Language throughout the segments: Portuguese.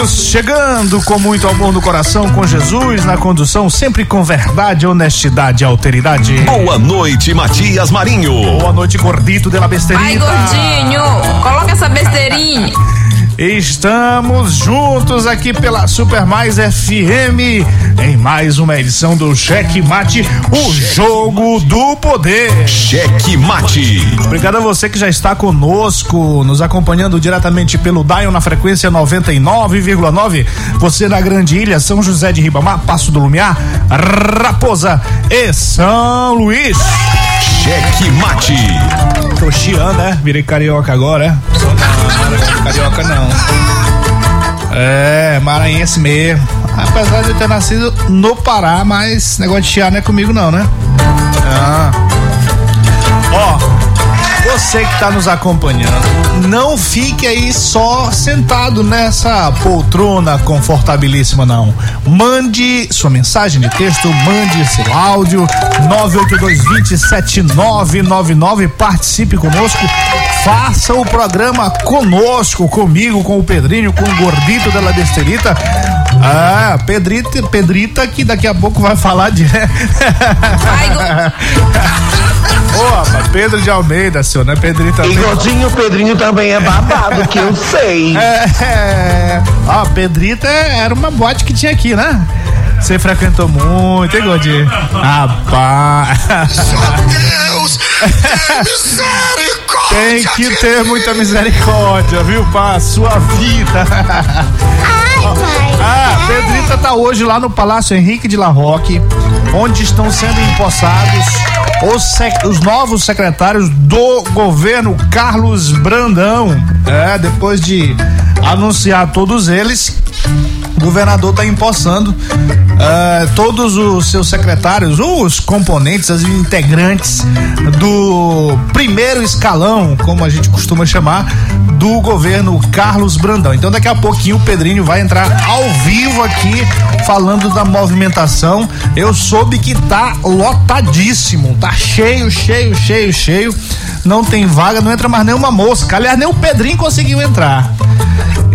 Estamos chegando com muito amor no coração, com Jesus na condução, sempre com verdade, honestidade e alteridade. Boa noite, Matias Marinho. Boa noite, gordito de la Ai, besteirinha. gordinho, coloca essa besteirinha. Estamos juntos aqui pela Super Mais FM em mais uma edição do Cheque Mate, o jogo do poder. Cheque Mate. Obrigado a você que já está conosco, nos acompanhando diretamente pelo Dial na frequência 99,9. Você na Grande Ilha, São José de Ribamar, Passo do Lumiar, Raposa e São Luís. Cheque Mate. Tô chiando, né? Virei carioca agora, é? Sou não, carioca não. É, maranhense mesmo. Apesar de eu ter nascido no Pará, mas negócio de chiar não é comigo não, né? Ah. Ó, você que tá nos acompanhando, não fique aí só sentado nessa poltrona confortabilíssima, não. Mande sua mensagem de texto, mande seu áudio, 982207999, participe conosco, faça o programa conosco, comigo, com o Pedrinho, com o Gordito da Besterita. Ah, Pedrita, Pedrita que daqui a pouco vai falar de. Rapaz, Pedro de Almeida, senhor, né? Pedrita. E gordinho, o Pedrinho também é babado, que eu sei. É, ó, Pedrita era uma boate que tinha aqui, né? Você frequentou muito, hein, Gordinho? Rapaz. Deus, tem misericórdia. Tem que ter muita misericórdia, viu, pá? Sua vida. Ah, Pedrita tá hoje lá no Palácio Henrique de La Roque, onde estão sendo empossados os, os novos secretários do governo Carlos Brandão. É, depois de anunciar todos eles, o governador está empossando eh, todos os seus secretários, os componentes, os integrantes do primeiro escalão, como a gente costuma chamar, do governo Carlos Brandão. Então daqui a pouquinho o Pedrinho vai entrar ao vivo aqui falando da movimentação. Eu soube que tá lotadíssimo, tá cheio, cheio, cheio, cheio. Não tem vaga, não entra mais nenhuma mosca. Aliás, nem o Pedrinho conseguiu entrar.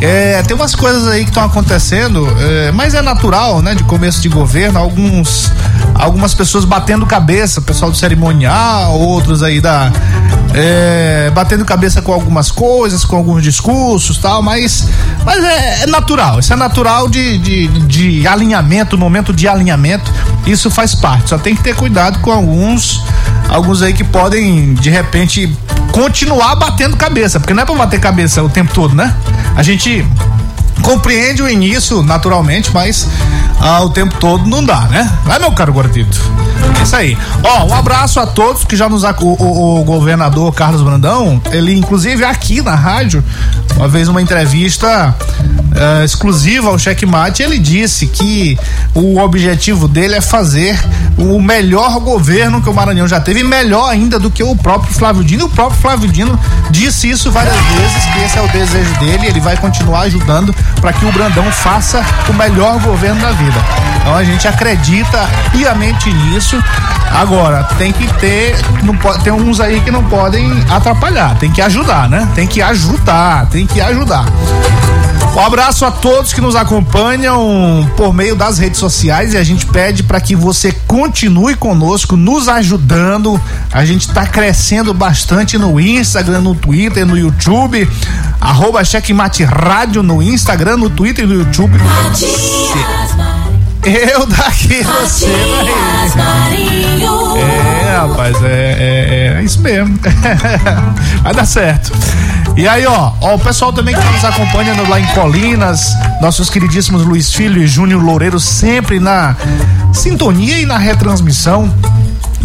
É, tem umas coisas aí que estão acontecendo, é, mas é natural, né? De começo de governo, alguns, algumas pessoas batendo cabeça, pessoal do cerimonial, outros aí da é, batendo cabeça com algumas coisas, com alguns discursos, tal, mas, mas é, é natural. Isso é natural de, de, de alinhamento, momento de alinhamento. Isso faz parte. Só tem que ter cuidado com alguns, alguns aí que podem de repente continuar batendo cabeça, porque não é pra bater cabeça o tempo todo, né? A gente compreende o início naturalmente, mas ah, o tempo todo não dá, né? Vai, meu caro gordito. É isso aí. Ó, um abraço a todos que já nos. O, o- o governador Carlos Brandão, ele, inclusive, aqui na rádio, uma vez uma entrevista eh, exclusiva ao Checkmate, ele disse que o objetivo dele é fazer o melhor governo que o Maranhão já teve, melhor ainda do que o próprio Flávio Dino. E o próprio Flávio Dino disse isso várias vezes, que esse é o desejo dele, ele vai continuar ajudando para que o Brandão faça o melhor governo da vida. Então a gente acredita piamente nisso. Agora, tem que ter, não pode, tem uns aí que não podem atrapalhar, tem que ajudar, né? Tem que ajudar, tem que ajudar. Um abraço a todos que nos acompanham por meio das redes sociais e a gente pede para que você continue conosco, nos ajudando. A gente está crescendo bastante no Instagram, no Twitter, no YouTube. Arroba Checkmate Rádio no Instagram, no Twitter e no YouTube. Eu daqui, você daí. É, rapaz, é, é, é isso mesmo. Vai dar certo. E aí, ó, ó, o pessoal também que nos acompanha no- lá em Colinas, nossos queridíssimos Luiz Filho e Júnior Loureiro, sempre na sintonia e na retransmissão.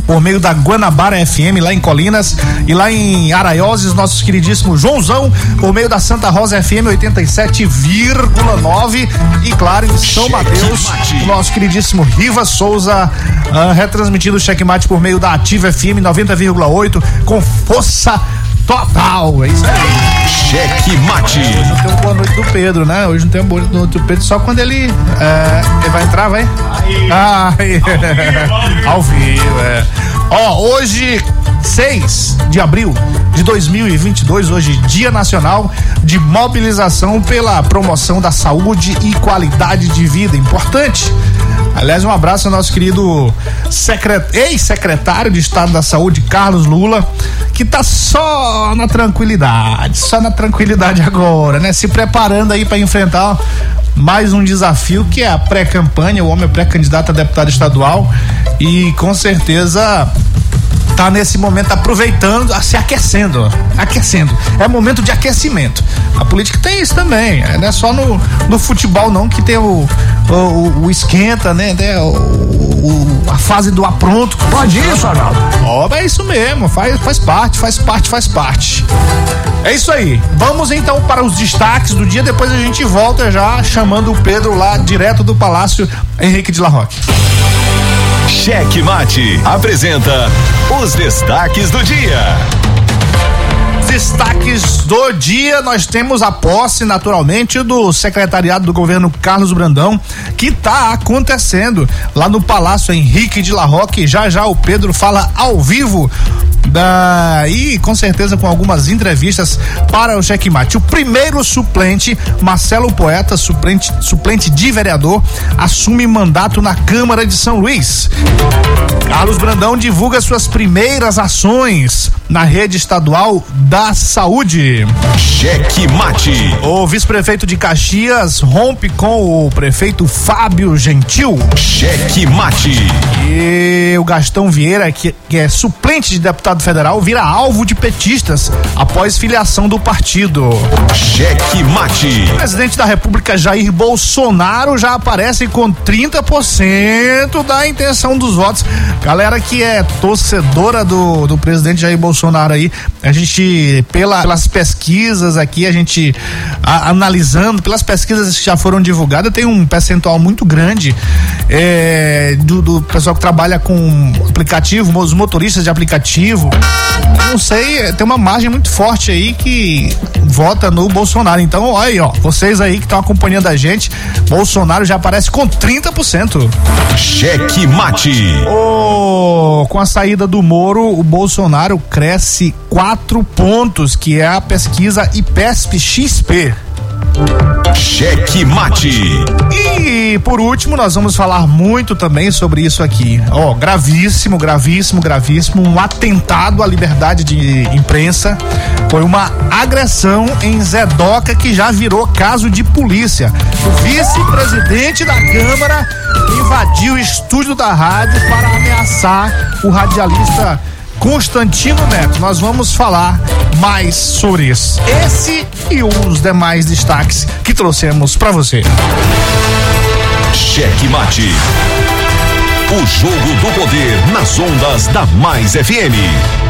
por meio da Guanabara FM lá em Colinas e lá em Araioses, nossos queridíssimos Joãozão, por meio da Santa Rosa FM 87,9 e claro, em São Mateus, mate. o nosso queridíssimo Riva Souza, ah, retransmitindo o checkmate por meio da Ativa FM 90,8 com força total. É isso aí. Cheque Mate. Hoje não tem um boa noite do Pedro, né? Hoje não tem um boa noite do Pedro, só quando ele, é, ele vai entrar, vai? Ah, ao vivo, é. Ó, hoje, 6 de abril de 2022, hoje, Dia Nacional de Mobilização pela Promoção da Saúde e Qualidade de Vida. Importante. Aliás, um abraço ao nosso querido secret... ex-secretário de Estado da Saúde, Carlos Lula, que tá só na tranquilidade, só na tranquilidade agora, né? Se preparando aí para enfrentar mais um desafio que é a pré-campanha, o homem é pré-candidato a deputado estadual e com certeza tá nesse momento aproveitando, se aquecendo, aquecendo. É momento de aquecimento. A política tem isso também, é, não é só no, no futebol não que tem o, o, o esquenta, né? né, O, a fase do apronto. Pode isso, Arnaldo? Ó, é isso mesmo, faz, faz parte, faz parte, faz parte. É isso aí. Vamos então para os destaques do dia, depois a gente volta já chamando o Pedro lá direto do Palácio Henrique de La Roque. Cheque Mate apresenta os destaques do dia. destaques do dia, nós temos a posse, naturalmente, do secretariado do governo Carlos Brandão, que está acontecendo lá no Palácio Henrique de La Roque. Já já o Pedro fala ao vivo da e com certeza com algumas entrevistas para o checkmate. O primeiro suplente, Marcelo Poeta, suplente, suplente de vereador, assume mandato na Câmara de São Luís. Carlos Brandão divulga suas primeiras ações na rede estadual da saúde. Cheque Mate. O vice-prefeito de Caxias rompe com o prefeito Fábio Gentil. Cheque Mate. E o Gastão Vieira, que, que é suplente de deputado federal, vira alvo de petistas após filiação do partido. Cheque Mate. O presidente da República Jair Bolsonaro já aparece com 30% da intenção dos votos. Galera que é torcedora do, do presidente Jair Bolsonaro aí, a gente, pela- pelas pesquisas aqui, a gente a- analisando, pelas pesquisas que já foram divulgadas, tem um percentual muito grande é, do, do pessoal que trabalha com aplicativo, os motoristas de aplicativo. Não sei, tem uma margem muito forte aí que vota no Bolsonaro. Então, olha aí, ó, vocês aí que estão acompanhando a gente, Bolsonaro já aparece com 30%. Cheque Mate. Ô, com a saída do Moro, o Bolsonaro cresce quatro pontos, que é a pesquisa IPESP XP. Cheque Mate. E por último, nós vamos falar muito também sobre isso aqui. Ó, gravíssimo, gravíssimo, gravíssimo, um atentado à liberdade de imprensa. Foi uma agressão em Zedoca que já virou caso de polícia. O vice-presidente da Câmara invadiu o estúdio da rádio para ameaçar o radialista Constantino Neto. Nós vamos falar mais sobre isso. Esse e os demais destaques que trouxemos para você. Cheque Mate. O jogo do poder nas ondas da Mais FM.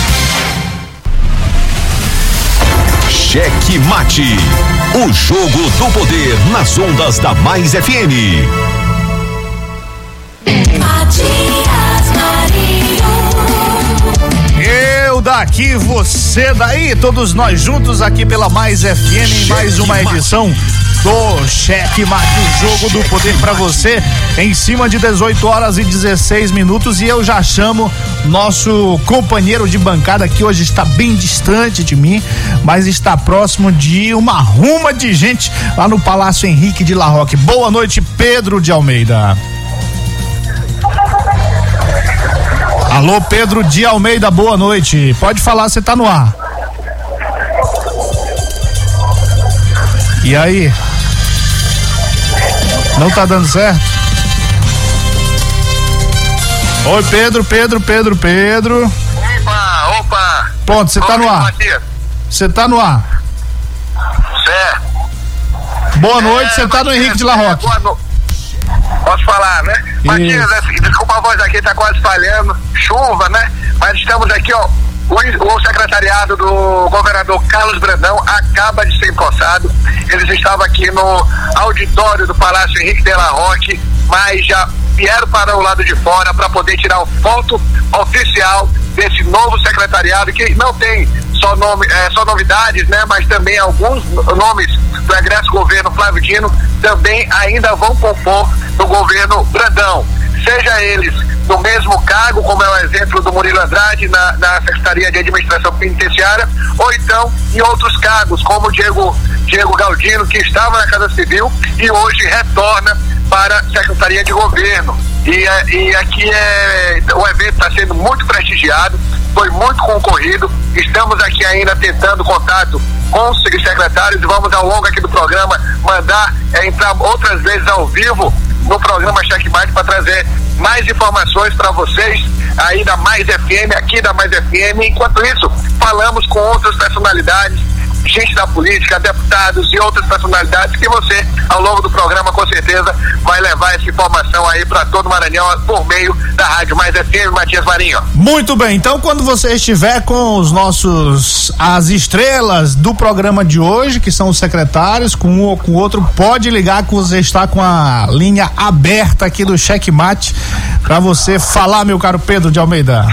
Cheque Mate. O jogo do poder nas ondas da Mais FM. Matias Marinho. Eu daqui, você daí, todos nós juntos aqui pela Mais FM, em mais uma edição do Cheque Mate, o jogo do poder para você, em cima de 18 horas e 16 minutos. E eu já chamo nosso companheiro de bancada, que hoje está bem distante de mim, mas está próximo de uma ruma de gente lá no Palácio Henrique de La Roque. Boa noite, Pedro de Almeida. Alô, Pedro de Almeida, boa noite. Pode falar, você tá no ar. E aí? Não tá dando certo? Oi, Pedro, Pedro, Pedro, Pedro. Opa, opa. Pronto, você tá no ar. Você tá no ar. Certo. Boa noite, você tá no Henrique de La é, Roque. boa no- Posso falar, né? Matias, é, desculpa a voz aqui, tá quase falhando, chuva, né? Mas estamos aqui, ó. O, o secretariado do governador Carlos Brandão acaba de ser empossado. Eles estavam aqui no auditório do Palácio Henrique de La Roque, mas já vieram para o lado de fora para poder tirar foto oficial desse novo secretariado que não tem só nome, eh, só novidades, né? Mas também alguns nomes do egresso governo Flávio Dino também ainda vão compor no governo Brandão. Seja eles no mesmo cargo, como é o exemplo do Murilo Andrade na, na Secretaria de Administração Penitenciária, ou então em outros cargos, como o Diego, Diego Galdino, que estava na Casa Civil e hoje retorna para a Secretaria de Governo. E, eh, e aqui é o evento está sendo muito prestigiado, foi muito concorrido. Estamos aqui ainda tentando contato com os secretários vamos ao longo aqui do programa mandar eh, entrar outras vezes ao vivo no programa Checkmate para trazer mais informações para vocês aí da Mais FM, aqui da Mais FM. Enquanto isso, falamos com outras personalidades gente da política, deputados e outras personalidades que você, ao longo do programa, com certeza, vai levar essa informação aí para todo o Maranhão por meio da Rádio Mais FM, Matias Marinho. Muito bem, então quando você estiver com os nossos as estrelas do programa de hoje, que são os secretários, com um ou com outro, pode ligar que você está com a linha aberta aqui do Checkmate para você falar, meu caro Pedro de Almeida.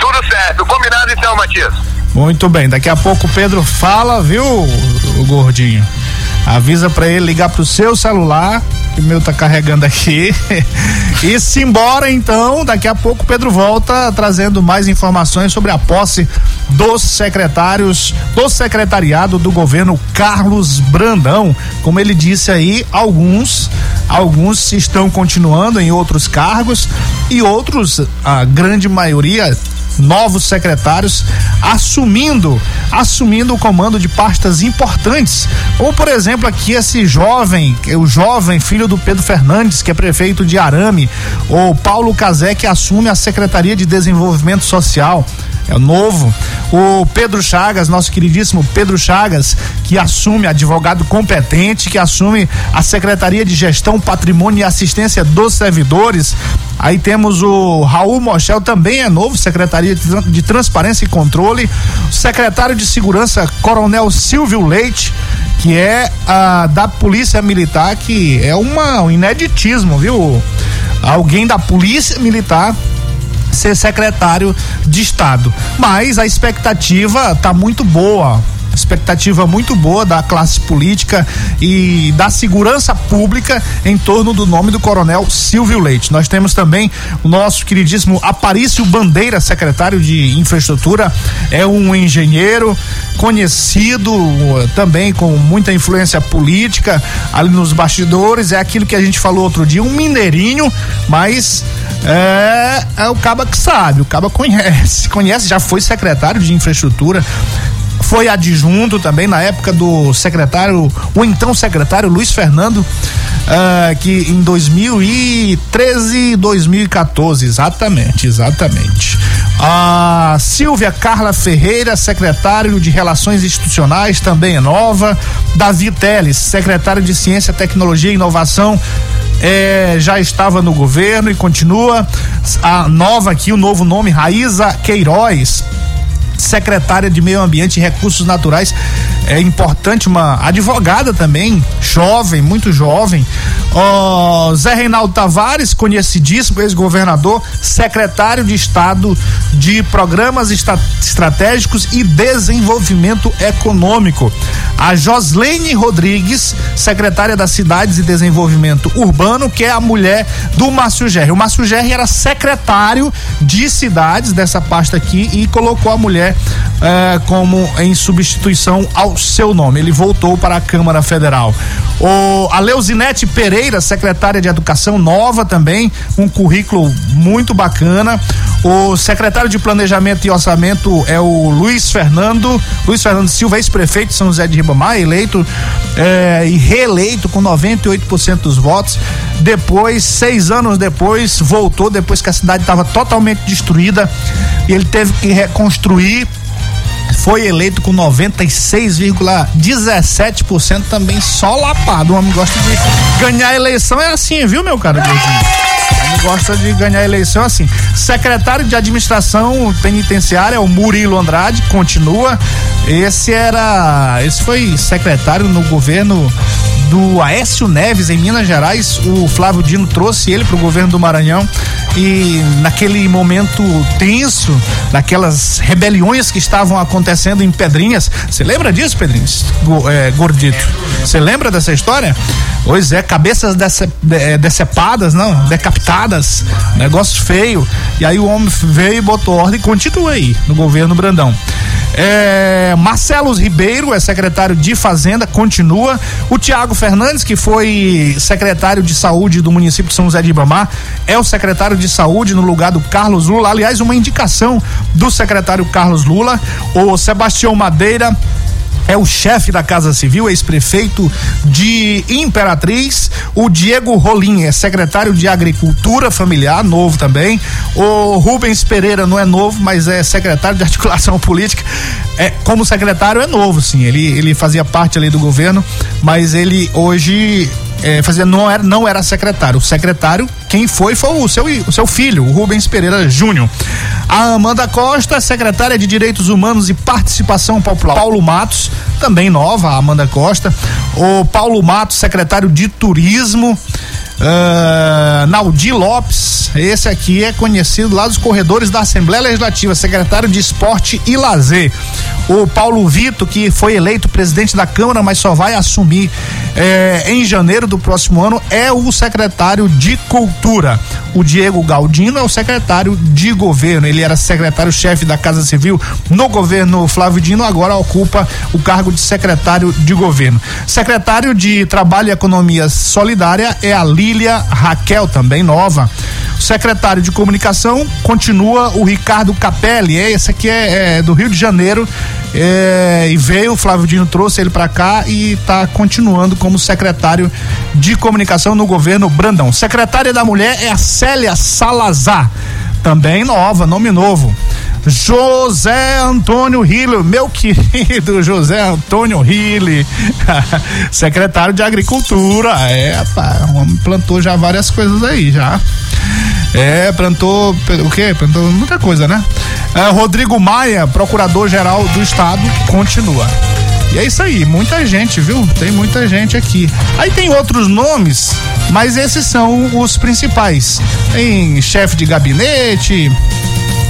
Tudo certo, combinado então, Matias. Muito bem, daqui a pouco o Pedro fala, viu, o gordinho? Avisa pra ele ligar pro seu celular, que o meu tá carregando aqui. e se embora então, daqui a pouco o Pedro volta trazendo mais informações sobre a posse dos secretários do secretariado do governo Carlos Brandão. Como ele disse aí, alguns alguns estão continuando em outros cargos e outros, a grande maioria novos secretários assumindo assumindo o comando de pastas importantes ou por exemplo aqui esse jovem o jovem filho do Pedro Fernandes que é prefeito de Arame o Paulo Cazé que assume a Secretaria de Desenvolvimento Social é novo. O Pedro Chagas, nosso queridíssimo Pedro Chagas, que assume advogado competente, que assume a Secretaria de Gestão, Patrimônio e Assistência dos Servidores. Aí temos o Raul Mochel, também é novo, Secretaria de Tran- de Transparência e Controle. Secretário de Segurança, Coronel Silvio Leite, que é ah, da Polícia Militar, que é uma, um ineditismo, viu? Alguém da Polícia Militar ser secretário de Estado. Mas a expectativa tá muito boa. Expectativa muito boa da classe política e da segurança pública em torno do nome do coronel Silvio Leite. Nós temos também o nosso queridíssimo Aparício Bandeira, secretário de Infraestrutura, é um engenheiro conhecido uh, também com muita influência política ali nos bastidores. É aquilo que a gente falou outro dia, um mineirinho, mas é, é o Caba que sabe, o Caba conhece, conhece, já foi secretário de infraestrutura, foi adjunto também na época do secretário, o então secretário Luiz Fernando, ah, que em 2013 2014, exatamente, exatamente. A Silvia Carla Ferreira, secretário de Relações Institucionais, também é nova. Davi Teles, secretário de Ciência, Tecnologia e Inovação, é, já estava no governo e continua. A nova aqui, o novo nome, Raíza Queiroz, secretária de Meio Ambiente e Recursos Naturais. É importante, uma advogada também, jovem, muito jovem. Oh, Zé Reinaldo Tavares, conhecidíssimo ex-governador, secretário de Estado de Programas Esta Estratégicos e Desenvolvimento Econômico. A Joslene Rodrigues, secretária das Cidades e Desenvolvimento Urbano, que é a mulher do Márcio Gerri. O Márcio Gerri era secretário de cidades dessa pasta aqui e colocou a mulher eh, como em substituição ao seu nome. Ele voltou para a Câmara Federal. O, a Leuzinete Pereira, secretária de Educação nova também, um currículo muito bacana. O secretário de Planejamento e Orçamento é o Luiz Fernando, Luiz Fernando Silva, ex-prefeito de São José de Ribamar, eleito eh, e reeleito com 98% dos votos. Depois, seis anos depois, voltou, depois que a cidade estava totalmente destruída, ele teve que reconstruir foi eleito com 96,17% também só lapado. O homem gosta de ganhar a eleição é assim, viu, meu cara? Homem gosta de ganhar eleição assim. Secretário de Administração Penitenciária, o Murilo Andrade, continua. Esse era. Esse foi secretário no governo do Aécio Neves em Minas Gerais. O Flávio Dino trouxe ele para o governo do Maranhão e naquele momento tenso, daquelas rebeliões que estavam acontecendo em Pedrinhas. Você lembra disso, Pedrinhas? É, gordito. Você lembra dessa história? Pois é, cabeças dece, de, decepadas, não, decapitadas, negócio feio. E aí o homem veio e botou ordem e continua aí no governo Brandão. É, Marcelo Ribeiro é secretário de Fazenda, continua. O Tiago Fernandes, que foi secretário de saúde do município de São José de Ibamar, é o secretário de saúde no lugar do Carlos Lula. Aliás, uma indicação do secretário Carlos Lula. O Sebastião Madeira é o chefe da Casa Civil, ex-prefeito de Imperatriz. O Diego Rolim é secretário de Agricultura Familiar, novo também. O Rubens Pereira não é novo, mas é secretário de Articulação Política. É, como secretário é novo, sim. Ele, ele fazia parte ali do governo, mas ele hoje é, fazia, não, era, não era secretário. O secretário, quem foi, foi o seu, o seu filho, o Rubens Pereira Júnior. A Amanda Costa, secretária de Direitos Humanos e Participação Popular. Paulo Matos, também nova, a Amanda Costa. O Paulo Matos, secretário de Turismo. Uh, Naldi Lopes, esse aqui é conhecido lá dos corredores da Assembleia Legislativa, secretário de Esporte e Lazer. O Paulo Vito, que foi eleito presidente da Câmara, mas só vai assumir eh, em janeiro do próximo ano, é o secretário de Cultura. O Diego Galdino é o secretário de governo. Ele era secretário-chefe da Casa Civil no governo Flávio Dino, agora ocupa o cargo de secretário de governo. Secretário de Trabalho e Economia Solidária é a Lília Raquel, também nova. Secretário de Comunicação continua o Ricardo Capelli. É, esse aqui é, é do Rio de Janeiro. É, e veio, o Flávio Dino trouxe ele para cá e está continuando como secretário de comunicação no governo Brandão. Secretária da Mulher é a Célia Salazar, também nova, nome novo. José Antônio Hille, meu querido José Antônio Hille, secretário de Agricultura. É, pá, o homem plantou já várias coisas aí, já. É, plantou o quê? Plantou muita coisa, né? É, Rodrigo Maia, procurador-geral do Estado, continua. E é isso aí, muita gente, viu? Tem muita gente aqui. Aí tem outros nomes, mas esses são os principais. Tem chefe de gabinete,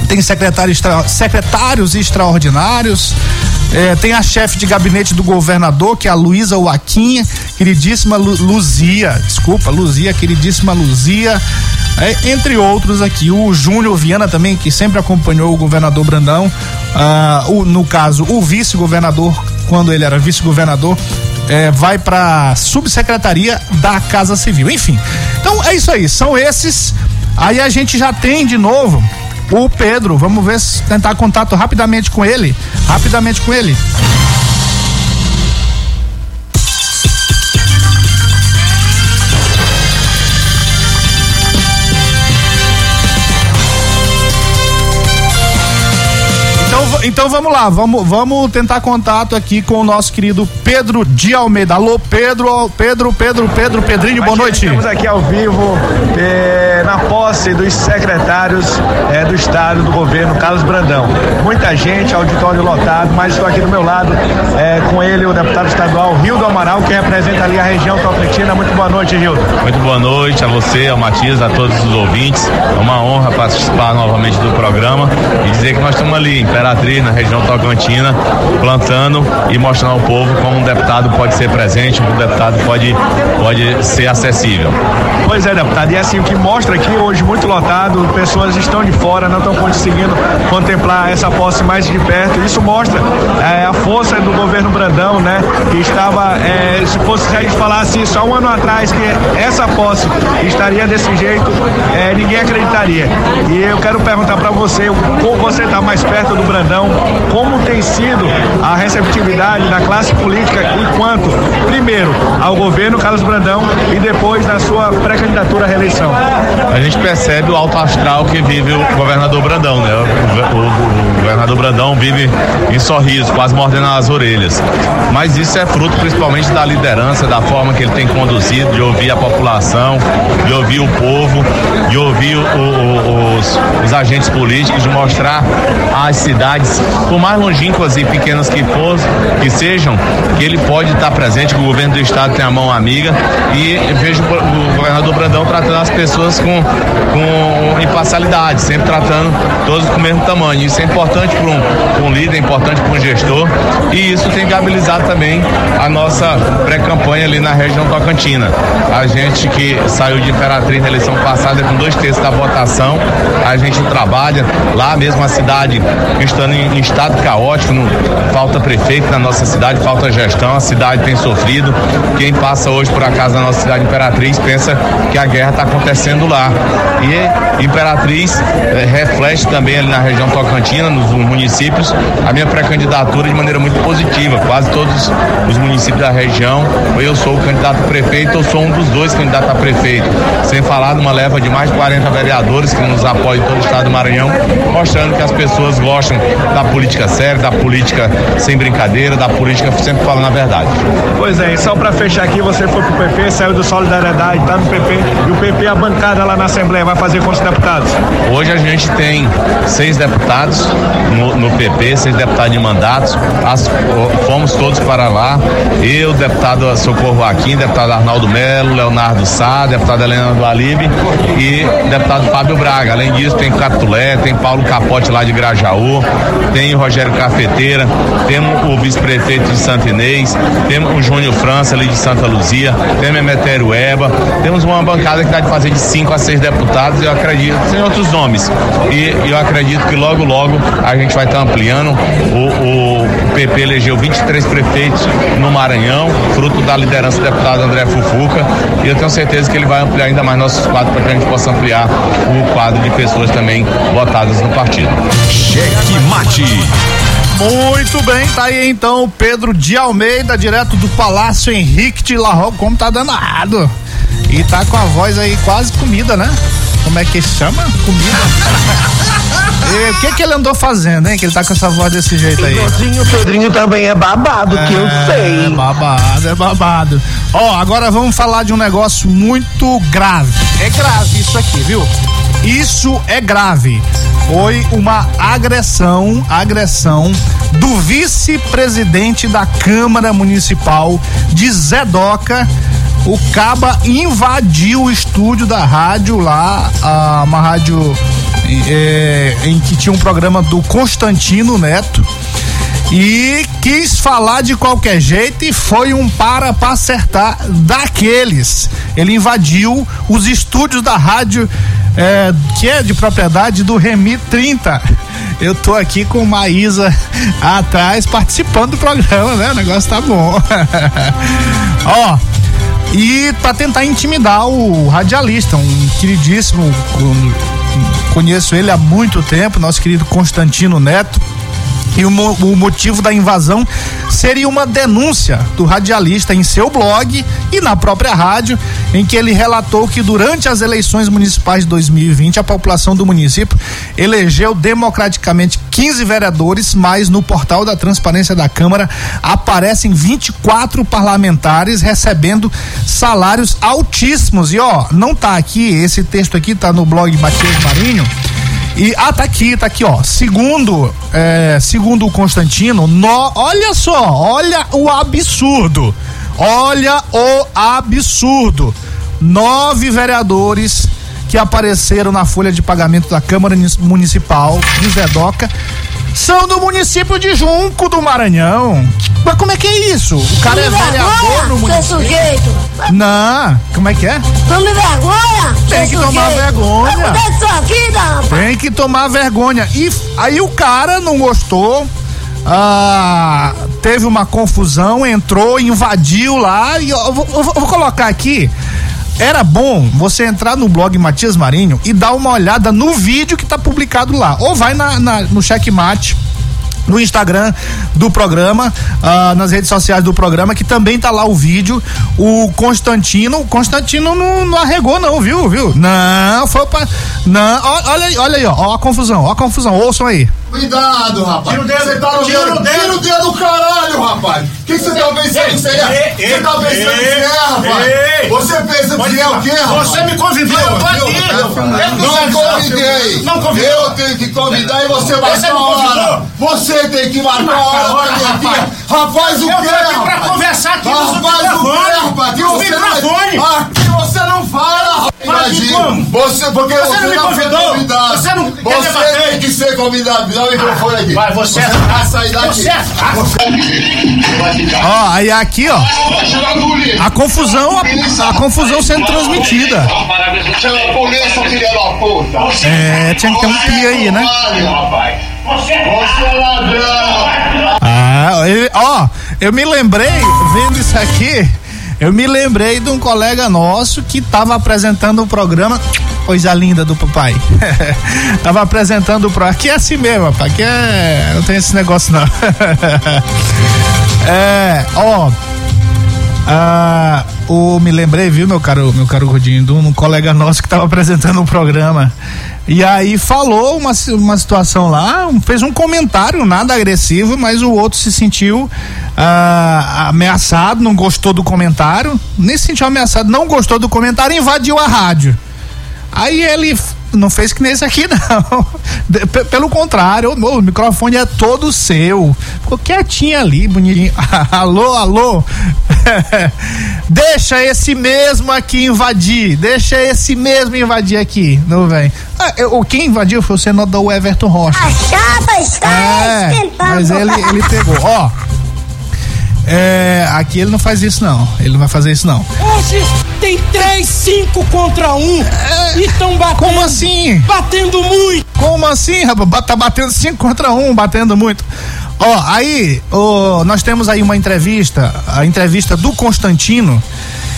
tem secretário extra, secretários extraordinários, é, tem a chefe de gabinete do governador, que é a Luísa Waquinha, queridíssima Lu, Luzia, desculpa, Luzia, queridíssima Luzia, é, entre outros aqui, o Júnior Viana também, que sempre acompanhou o governador Brandão, ah, o, no caso, o vice-governador, quando ele era vice-governador, é, vai para subsecretaria da Casa Civil. Enfim, então é isso aí, são esses. Aí a gente já tem de novo o Pedro. Vamos ver se tentar contato rapidamente com ele. Rapidamente com ele. Então vamos lá, vamos, vamos tentar contato aqui com o nosso querido Pedro de Almeida. Alô, Pedro, Pedro, Pedro, Pedro, Pedrinho, boa noite. Estamos aqui ao vivo eh, na posse dos secretários eh, do Estado, do governo, Carlos Brandão. Muita gente, auditório lotado, mas estou aqui do meu lado eh, com ele, o deputado estadual Rio do Amaral, que representa ali a região Tocantins. Muito boa noite, Rio. Muito boa noite a você, ao Matias, a todos os ouvintes. É uma honra participar novamente do programa e dizer que nós estamos ali, Imperatriz, na região Tocantina, plantando e mostrando ao povo como um deputado pode ser presente, um deputado pode, pode ser acessível. Pois é, deputado, e é assim o que mostra aqui hoje muito lotado, pessoas estão de fora, não estão conseguindo contemplar essa posse mais de perto. Isso mostra é, a força do governo Brandão, né? Que estava, é, se fosse se a gente falasse só um ano atrás que essa posse estaria desse jeito, é, ninguém acreditaria. E eu quero perguntar para você, como você está mais perto do Brandão, como tem sido a receptividade da classe política enquanto, primeiro, ao governo Carlos Brandão e depois da sua pré-candidatura à reeleição? A gente percebe o alto astral que vive o governador Brandão, né? O, o- o governador Brandão vive em sorriso, quase mordendo as orelhas. Mas isso é fruto principalmente da liderança, da forma que ele tem conduzido, de ouvir a população, de ouvir o povo, de ouvir o- os, os agentes políticos, de mostrar às cidades, por mais longínquas e pequenas que for, que sejam, que ele pode estar presente, que o governo do estado tem a mão amiga e vejo o governador Brandão tratando as pessoas com, com imparcialidade, sempre tratando todos com o mesmo tamanho. Isso é importante para um, um líder, é importante para um gestor e isso tem viabilizado também a nossa pré-campanha ali na região Tocantina. A gente que saiu de Imperatriz na eleição passada com dois terços da votação, a gente trabalha lá mesmo a cidade estando em, em estado caótico, não, falta prefeito na nossa cidade, falta gestão, a cidade tem sofrido. Quem passa hoje por acaso na nossa cidade Imperatriz pensa que a guerra está acontecendo lá. E Imperatriz eh, reflete também ali na região Tocantina, nos municípios, a minha pré-candidatura de maneira muito positiva. Quase todos os municípios da região, eu sou o candidato a prefeito, ou sou um dos dois candidatos a prefeito. Sem falar de uma leva de mais de 40 vereadores que nos apoiam em todo o estado do Maranhão, mostrando que as pessoas gostam da política séria, da política sem brincadeira, da política sempre falando a verdade. Pois é, e só para fechar aqui, você foi pro PP, saiu do Solidariedade, tá no PP, e o PP, a bancada lá na Assembleia, vai fazer quantos deputados? Hoje a gente tem seis deputados no, no PP, seis deputados de mandatos. As- fomos todos para lá. Eu, deputado Socorro Aquim, deputado Arnaldo Melo, Leonardo Sá, deputado Helena do Alibe e deputado Fábio Braga. Além disso, tem Catulé, tem Paulo Capote lá de Grajaú, tem o Rogério Cafeteira, temos o vice-prefeito de Santo Inês, temos o Júnior França ali de Santa Luzia, temos Emetério Eba, temos uma bancada que dá de fazer de cinco a seis deputados, eu acredito, tem outros nomes. E eu acredito que logo, logo a gente vai estar ampliando. O, o PP elegeu 23 prefeitos no Maranhão, fruto da liderança do deputado André Fufuca, e eu tenho certeza que ele vai ampliar ainda mais nossos quadros para que a gente possa ampliar o quadro de pessoas também votadas no partido. Cheque Mate. Muito bem, tá aí então o Pedro de Almeida, direto do Palácio Henrique de La Roque, como tá danado. E tá com a voz aí quase comida, né? Como é que se chama? Comida. E O que que ele andou fazendo, hein? Que ele tá com essa voz desse jeito aí. Pedrinho, Pedrinho também é babado, que eu É sei. babado, é babado. Ó, agora vamos falar de um negócio muito grave. É grave isso aqui, viu? Isso é grave. Foi uma agressão, agressão do vice-presidente da Câmara Municipal de Zedoca. O Caba invadiu o estúdio da rádio lá, a- uma rádio eh, em que tinha um programa do Constantino Neto e quis falar de qualquer jeito e foi um para pra acertar daqueles. Ele invadiu os estúdios da rádio é, que é de propriedade do Remi 30. Eu tô aqui com Maísa atrás participando do programa, né? O negócio tá bom. Ó, e para tentar intimidar o radialista, um queridíssimo, conheço ele há muito tempo, nosso querido Constantino Neto. E o, o motivo da invasão seria uma denúncia do radialista em seu blog e na própria rádio. em que ele relatou que durante as eleições municipais de 2020 a população do município elegeu democraticamente 15 vereadores, mas no portal da transparência da Câmara aparecem 24 parlamentares recebendo salários altíssimos. E ó, não tá aqui, esse texto aqui tá no blog Matias Marinho. E ah, tá aqui, tá aqui, ó. Segundo, é, segundo o Constantino, olha só, olha o absurdo. Olha o absurdo. Nove vereadores que apareceram na folha de pagamento da Câmara Municipal de Zedoca são do município de Junco do Maranhão. Mas como é que é isso? O cara é vereador no município. sujeito. Não, como é que é? Tome vergonha. Tem que seu tomar sujeito. vergonha. Vai sua vida, rapaz. Tem que tomar vergonha. E aí o cara não gostou. ah, teve uma confusão, entrou, invadiu lá. E eu vou, eu vou- eu vou colocar aqui. Era bom você entrar no blog Matias Marinho e dar uma olhada no vídeo que tá publicado lá. Ou vai na, na- no checkmate no Instagram do programa, ah, nas redes sociais do programa, que também tá lá o vídeo. O Constantino, o Constantino não, não arregou, não, viu? Viu? Não, foi pra. Não, olha olha aí, ó, ó a confusão, ó a confusão, ouçam aí. Cuidado, rapaz. Tira o dedo, Você tá no tira dedo. o dedo. Tira o dedo do caralho, rapaz. O que você tá pensando que você é? Você tá pensando que você é, rapaz? Você pensa que você é o quê, rapaz? Você me convidou, eu tô aqui. Eu não convidei. Não convidou. Eu tenho que convidar e você me a hora. Você tem que marcar a hora pra rapaz. Rapaz, o Eu quê, tô aqui pra rapaz? conversar aqui Rapaz, o quê, rapaz? Aqui você microfone. Aqui você não fala, como? Você, porque Você você, não me convidou. convidado. Você não quer Você debater. tem que ser convidado. Dá o microfone aqui. Vai, você é vai sair daqui. Você é. Ó, aí aqui, ó, a confusão, a, a confusão sendo transmitida. É, tinha que ter um pi aí, né? Você é ladrão. Ah, ó, eu me lembrei, vendo isso aqui, eu me lembrei de um colega nosso que tava apresentando o programa. Coisa linda do papai. tava apresentando o programa. Aqui é assim mesmo, papai. Aqui é. Não tem esse negócio, não. é, ó. Ah, o, me lembrei, viu, meu caro, meu caro Rodinho, de um colega nosso que estava apresentando o programa. E aí falou uma, uma situação lá, um- fez um comentário, nada agressivo, mas o outro se sentiu ah, ameaçado, não gostou do comentário, nem se sentiu ameaçado, não gostou do comentário e invadiu a rádio. Aí ele não fez que nem esse aqui, não. Pe- Pelo contrário, o, o microfone é todo seu. Ficou quietinho ali, bonitinho. alô, alô. deixa esse mesmo aqui invadir. Deixa esse mesmo invadir aqui. Não vem. Ah, eu- o quem invadiu foi o senador Everton Rocha. A chapa está É, esquentando. mas ele, ele pegou. Ó. É, aqui ele não faz isso, não. Ele não vai fazer isso, não. Hoje tem três, cinco contra um. E estão batendo. Como assim? Batendo muito. Como assim, rapaz? Tá batendo 5 contra 1, um, batendo muito. Ó, aí, ó, nós temos aí uma entrevista, a entrevista do Constantino,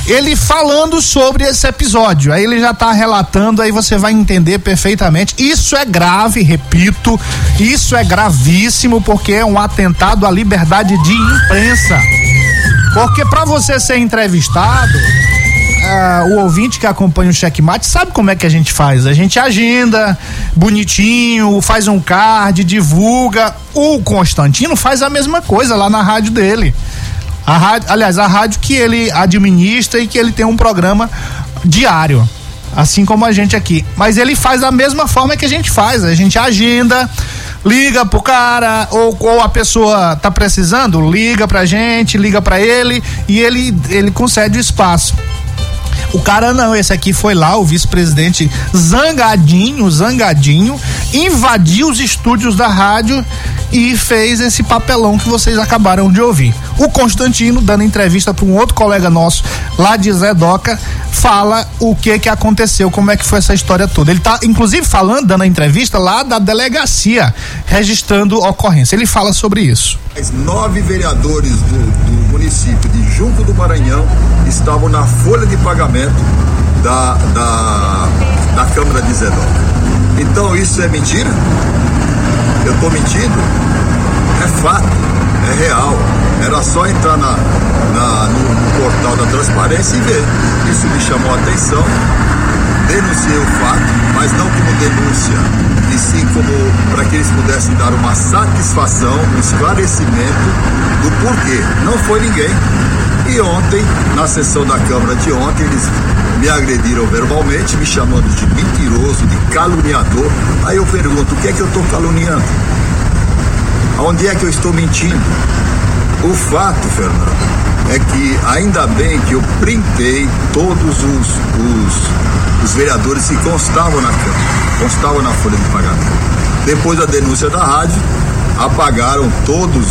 ele falando sobre esse episódio. Aí ele já tá relatando, aí você vai entender perfeitamente. Isso é grave, repito, isso é gravíssimo porque é um atentado à liberdade de imprensa. Porque para você ser entrevistado, ah, o ouvinte que acompanha o checkmate sabe como é que a gente faz. A gente agenda bonitinho, faz um card, divulga. O Constantino faz a mesma coisa lá na rádio dele. A rádio, aliás, a rádio que ele administra e que ele tem um programa diário. Assim como a gente aqui. Mas ele faz da mesma forma que a gente faz. A gente agenda, liga pro cara, ou, ou a pessoa tá precisando, liga pra gente, liga pra ele e ele, ele concede o espaço. O cara não, esse aqui foi lá, o vice-presidente zangadinho, zangadinho, invadiu os estúdios da rádio e fez esse papelão que vocês acabaram de ouvir. O Constantino, dando entrevista para um outro colega nosso lá de Zedoca, fala o que que aconteceu, como é que foi essa história toda. Ele tá, inclusive, falando, dando a entrevista lá da delegacia, registrando ocorrência. Ele fala sobre isso. Nove vereadores do, do município de Junco do Maranhão estavam na folha de pagamento da, da, da Câmara de Zedoca. Então isso é mentira? Eu estou mentindo? É fato, é real. Era só entrar na, na- no, portal da transparência e ver. Isso me chamou a atenção. Denunciei o fato, mas não como denúncia, e sim como para que eles pudessem dar uma satisfação, um esclarecimento do porquê. Não foi ninguém. E ontem, na sessão da Câmara de ontem, eles me agrediram verbalmente, me chamando de mentiroso, de caluniador. Aí eu pergunto, o que é que eu estou caluniando? Aonde é que eu estou mentindo? O fato, Fernando, é que ainda bem que eu printei todos os, os, os vereadores que constavam na Câmara, constavam na folha de pagamento. Depois da denúncia da rádio, apagaram todos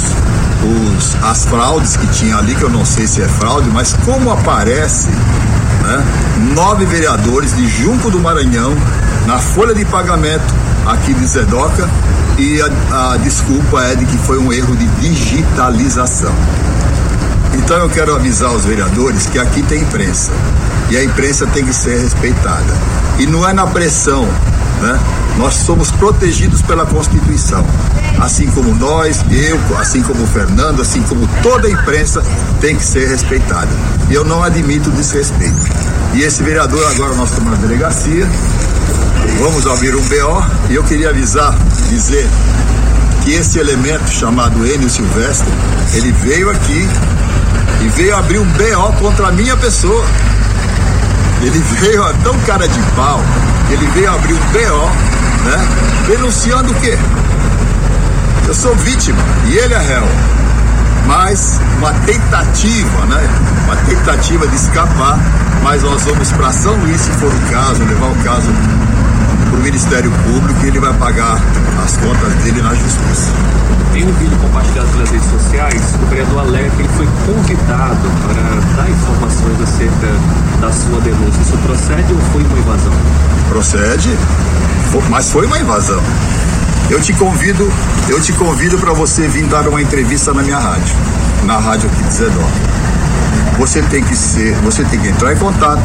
os, as fraudes que tinha ali, que eu não sei se é fraude, mas como aparece né, nove vereadores de Junco do Maranhão na folha de pagamento aqui de Zedoca e a, a desculpa é de que foi um erro de digitalização. Então eu quero avisar os vereadores que aqui tem imprensa e a imprensa tem que ser respeitada. E não é na pressão, né? Nós somos protegidos pela Constituição. Assim como nós, eu, assim como o Fernando, assim como toda a imprensa tem que ser respeitada. E eu não admito desrespeito. E esse vereador agora nós estamos na delegacia, vamos abrir um BO e eu queria avisar, dizer que esse elemento chamado Enio Silvestre, ele veio aqui e veio abrir um BO contra a minha pessoa. Ele veio tão cara de pau, ele veio abrir um BO, né? Denunciando o quê? Eu sou vítima e ele é réu. Mas uma tentativa, né? Uma tentativa de escapar, mas nós vamos para São Luís, se for o caso, levar o caso para o Ministério Público e ele vai pagar as contas dele na justiça. Em um vídeo compartilhado pelas redes sociais, o vereador que ele foi convidado para dar informações acerca da sua denúncia. Isso procede ou foi uma invasão? Procede, mas foi uma invasão. Eu te convido, eu te convido para você vir dar uma entrevista na minha rádio, na rádio aqui de Zedoca. Você tem que ser, você tem que entrar em contato,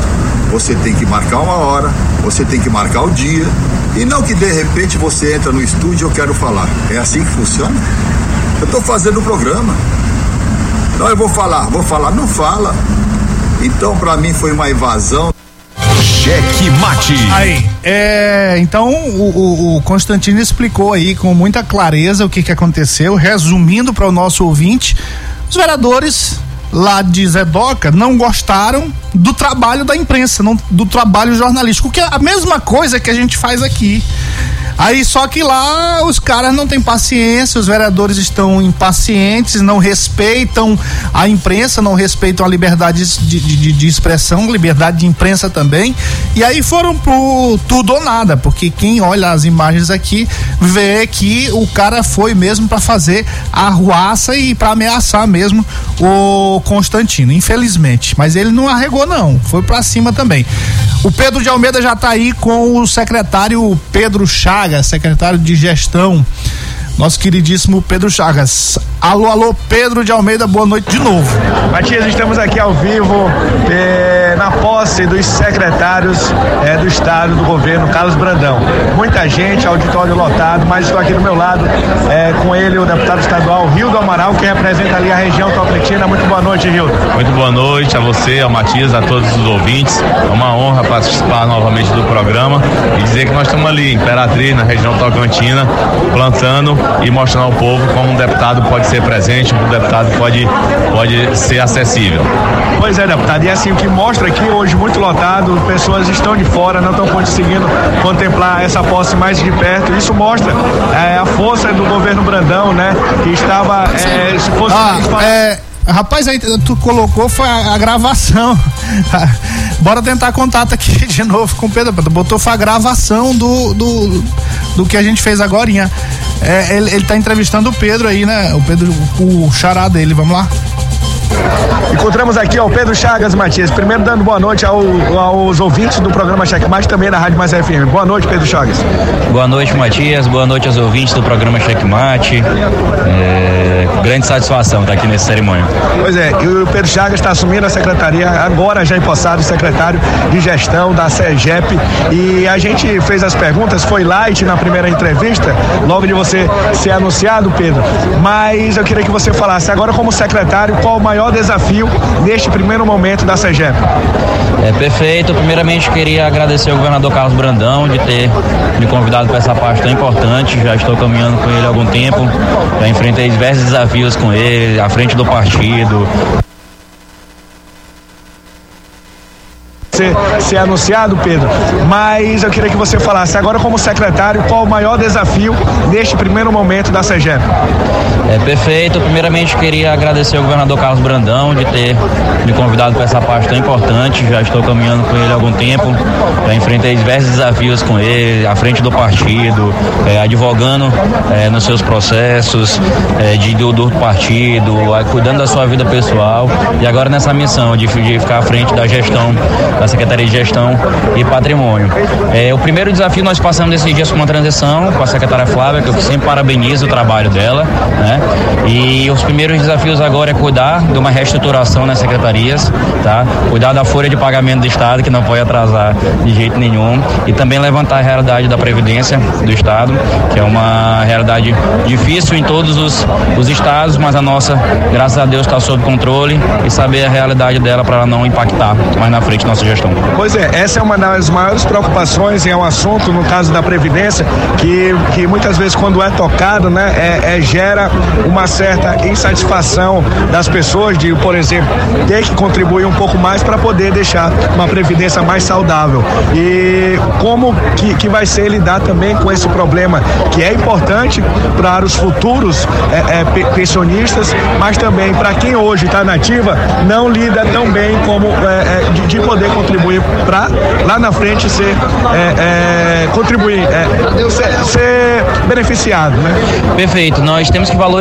você tem que marcar uma hora, você tem que marcar o dia, e não que de repente você entra no estúdio e eu quero falar. É assim que funciona? Eu estou fazendo o programa. Não, eu vou falar, vou falar, não fala. Então, para mim foi uma invasão. Cheque mate. Aí, é, então o, o, o, Constantino explicou aí com muita clareza o que, que aconteceu, resumindo para o nosso ouvinte, os vereadores lá de Zedoca não gostaram do trabalho da imprensa, não, do trabalho jornalístico, que é a mesma coisa que a gente faz aqui. Aí só que lá os caras não têm paciência, os vereadores estão impacientes, não respeitam a imprensa, não respeitam a liberdade de, de, de, expressão, liberdade de imprensa também. E aí foram pro tudo ou nada, porque quem olha as imagens aqui vê que o cara foi mesmo para fazer a ruaça e para ameaçar mesmo o Constantino, infelizmente. Mas ele não arregou não, foi para cima também. O Pedro de Almeida já tá aí com o secretário Pedro Chagas, secretário de gestão nosso queridíssimo Pedro Chagas. Alô, alô, Pedro de Almeida, boa noite de novo. Matias, estamos aqui ao vivo eh, na posse dos secretários eh, do Estado, do governo, Carlos Brandão. Muita gente, auditório lotado, mas estou aqui do meu lado eh, com ele, o deputado estadual Rio do Amaral, que representa ali a região Tocletina. Muito boa noite, Rio. Muito boa noite a você, ao Matias, a todos os ouvintes. É uma honra participar novamente do programa e dizer que nós estamos ali, Imperatriz, na região Tocantina, plantando e mostrando ao povo como um deputado pode ser presente, um deputado pode, pode ser acessível. Pois é, deputado, e assim o que mostra aqui hoje muito lotado, pessoas estão de fora, não estão conseguindo contemplar essa posse mais de perto. Isso mostra é, a força do governo Brandão, né? Que estava. É, se fosse ah, é... Rapaz, aí tu colocou foi a, a gravação. Bora tentar contato aqui de novo com o Pedro. Botou foi a gravação do, do, do que a gente fez agora. É, ele, ele tá entrevistando o Pedro aí, né? O Pedro, o xará dele, vamos lá. Encontramos aqui o Pedro Chagas Matias. Primeiro dando boa noite ao, aos ouvintes do programa Checkmate, também na Rádio Mais FM. Boa noite, Pedro Chagas. Boa noite, Matias. Boa noite aos ouvintes do programa Checkmate. É, grande satisfação estar aqui nesse cerimônia. Pois é, e o Pedro Chagas está assumindo a secretaria agora já empossado, secretário de gestão da SEGEP. E a gente fez as perguntas, foi light na primeira entrevista, logo de você ser anunciado, Pedro. Mas eu queria que você falasse agora como secretário, qual o maior desafio neste primeiro momento da SEGEP? É perfeito. Primeiramente queria agradecer ao governador Carlos Brandão de ter me convidado para essa parte tão importante. Já estou caminhando com ele há algum tempo. Já enfrentei diversos desafios com ele, à frente do partido, ser, ser anunciado, Pedro. Mas eu queria que você falasse agora como secretário, qual o maior desafio neste primeiro momento da SEGEP? É perfeito. Primeiramente queria agradecer ao governador Carlos Brandão de ter me convidado para essa parte tão importante. Já estou caminhando com ele há algum tempo. Já enfrentei diversos desafios com ele, à frente do partido, é, advogando é, nos seus processos é, de, do, do partido, cuidando da sua vida pessoal. E agora nessa missão de, de ficar à frente da gestão da Secretaria de Gestão e Patrimônio. É, o primeiro desafio nós passamos esses dias com uma transição com a secretária Flávia, que eu sempre parabenizo o trabalho dela, né? E os primeiros desafios agora é cuidar de uma reestruturação nas secretarias, tá? Cuidar da folha de pagamento do Estado, que não pode atrasar de jeito nenhum, e também levantar a realidade da Previdência do Estado, que é uma realidade difícil em todos os, os estados, mas a nossa, graças a Deus, está sob controle e saber a realidade dela para não impactar mais na frente nossa gestão. Pois é, essa é uma das maiores preocupações e é um assunto, no caso da Previdência, que, que muitas vezes quando é tocado, né, é, é, gera uma certa insatisfação das pessoas de, por exemplo, ter que contribuir um pouco mais para poder deixar uma Previdência mais saudável. E como que, que vai ser lidar também com esse problema, que é importante para os futuros é, é, pensionistas, mas também para quem hoje está nativa, não lida tão bem como é, é de, de poder contribuir para lá na frente ser é, é, contribuir, ser, ser, beneficiado, né? Perfeito. Nós temos que valorizar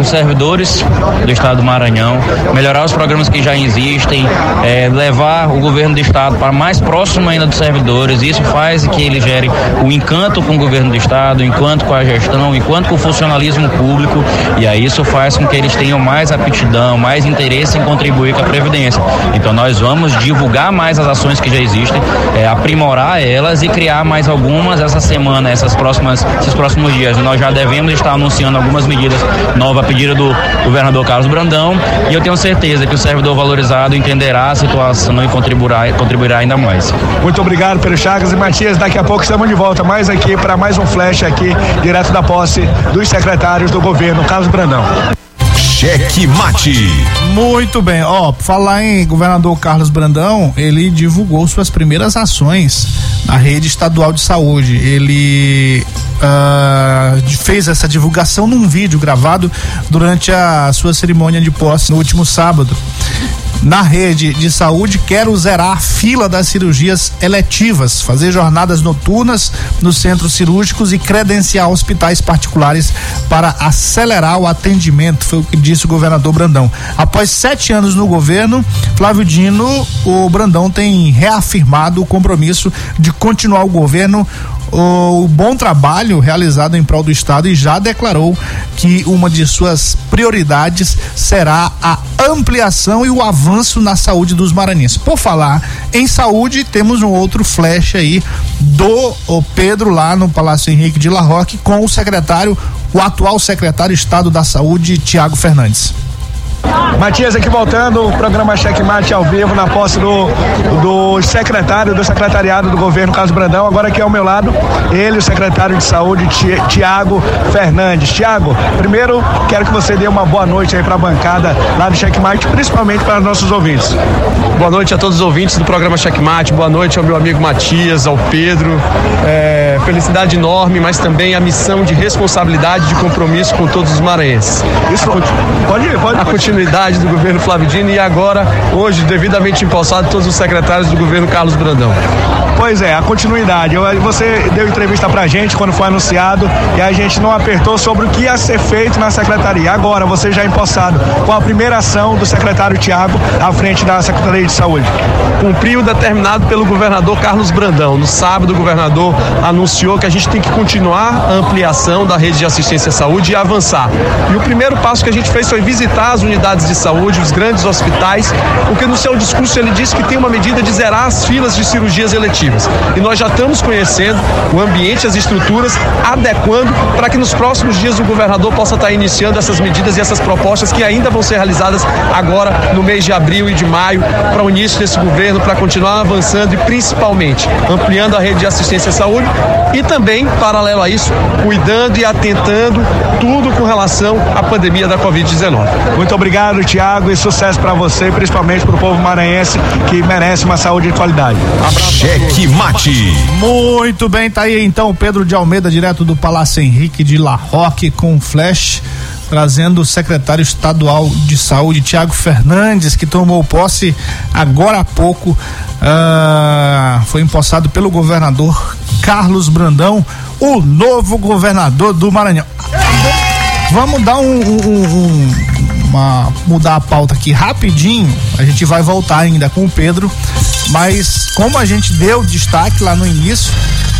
os servidores do Estado do Maranhão, melhorar os programas que já existem, é, levar o governo do Estado para mais próximo ainda dos servidores. Isso faz que ele gere o encanto com o governo do Estado, o encanto com a gestão, o encanto com o funcionalismo público. E aí isso faz com que eles tenham mais aptidão, mais interesse em contribuir com a Previdência. Então nós vamos divulgar mais as ações que já existem, é, aprimorar elas e criar mais algumas essa semana, essas próximas, esses próximos dias. Nós já devemos estar anunciando algumas medidas novas a pedido do governador Carlos Brandão e eu tenho certeza que o servidor valorizado entenderá a situação e contribuirá, contribuirá ainda mais. Muito obrigado, Pedro Chagas e Matias. Daqui a pouco estamos de volta mais aqui para mais um flash aqui, direto da posse dos secretários do governo, Carlos Brandão. Cheque Mate. Muito bem, ó, falar em governador Carlos Brandão, ele divulgou suas primeiras ações na rede estadual de saúde. Ele uh, fez essa divulgação num vídeo gravado durante a sua cerimônia de posse no último sábado na rede de saúde, quero zerar a fila das cirurgias eletivas, fazer jornadas noturnas nos centros cirúrgicos e credenciar hospitais particulares para acelerar o atendimento, foi o que disse o governador Brandão. Após sete anos no governo, Flávio Dino, o Brandão tem reafirmado o compromisso de continuar o governo o bom trabalho realizado em prol do Estado e já declarou que uma de suas prioridades será a ampliação e o avanço na saúde dos maranhenses. Por falar em saúde, temos um outro flash aí do Pedro lá no Palácio Henrique de La Roque com o secretário, o atual secretário de Estado da Saúde, Tiago Fernandes. Matias aqui voltando, o programa Checkmate ao vivo na posse do, do secretário do secretariado do governo Carlos Brandão. Agora aqui ao meu lado, ele, o secretário de saúde, Tiago Fernandes. Tiago, primeiro quero que você dê uma boa noite aí para a bancada lá do Checkmate, principalmente para nossos ouvintes. Boa noite a todos os ouvintes do programa Checkmate, boa noite ao meu amigo Matias, ao Pedro. É, felicidade enorme, mas também a missão de responsabilidade, de compromisso com todos os maranhenses. Isso, pode ir, pode ir continuidade do governo Flávio Dino e agora, hoje, devidamente empossado, todos os secretários do governo Carlos Brandão. Pois é, a continuidade. Você deu entrevista pra gente quando foi anunciado e a gente não apertou sobre o que ia ser feito na secretaria. Agora, você já empossado com a primeira ação do secretário Tiago à frente da Secretaria de Saúde. Cumpriu o determinado pelo governador Carlos Brandão. No sábado, o governador anunciou que a gente tem que continuar a ampliação da rede de assistência à saúde e avançar. E o primeiro passo que a gente fez foi visitar as unidades de saúde, os grandes hospitais, porque no seu discurso ele disse que tem uma medida de zerar as filas de cirurgias eletivas. E nós já estamos conhecendo o ambiente, as estruturas, adequando para que nos próximos dias o governador possa estar iniciando essas medidas e essas propostas que ainda vão ser realizadas agora no mês de abril e de maio para o início desse governo, para continuar avançando e principalmente ampliando a rede de assistência à saúde e também, paralelo a isso, cuidando e atentando tudo com relação à pandemia da Covid-19. Muito obrigado, Tiago, e sucesso para você, principalmente para o povo maranhense que merece uma saúde de qualidade. Cheque mate. Muito bem, tá aí então o Pedro de Almeida, direto do Palácio Henrique de La Roque, com flash, trazendo o secretário estadual de saúde, Tiago Fernandes, que tomou posse agora há pouco. ah, foi empossado pelo governador Carlos Brandão, o novo governador do Maranhão. Vamos dar um, um- um- um- uma mudar a pauta aqui rapidinho. A gente vai voltar ainda com o Pedro, mas como a gente deu destaque lá no início,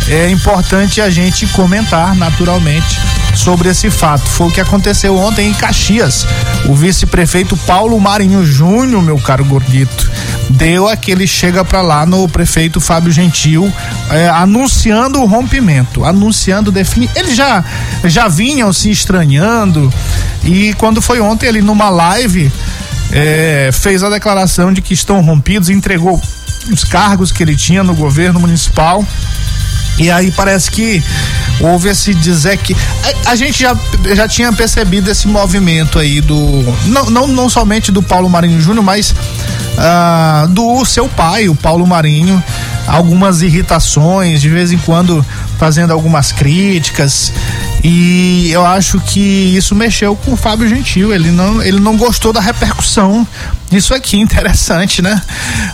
é importante a gente comentar naturalmente sobre esse fato. Foi o que aconteceu ontem em Caxias. O vice-prefeito Paulo Marinho Júnior, meu caro gordito, deu aquele chega pra lá no prefeito Fábio Gentil, é, anunciando o rompimento, anunciando defini. Eles já já vinham se estranhando e quando foi ontem ele numa live é, fez a declaração de que estão rompidos, entregou os cargos que ele tinha no governo municipal. E aí parece que houve esse dizer que a, gente já, já tinha percebido esse movimento aí do não, não, não somente do Paulo Marinho Júnior, mas ah, do seu pai, o Paulo Marinho, algumas irritações, de vez em quando fazendo algumas críticas. E eu acho que isso mexeu com o Fábio Gentil. Ele não, ele não gostou da repercussão disso aqui. Interessante, né?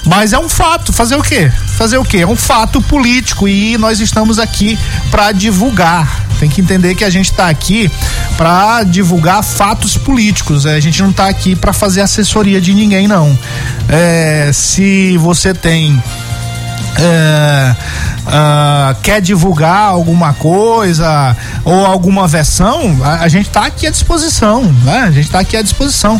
Mas é um fato. Fazer o quê? Fazer o quê? É um fato político e nós estamos aqui para divulgar. Tem que entender que a gente está aqui para divulgar fatos políticos. A gente não está aqui para fazer assessoria de ninguém, não. É, se você tem é, ah, quer divulgar alguma coisa ou alguma versão, a, a gente está aqui à disposição, né? A gente está aqui à disposição.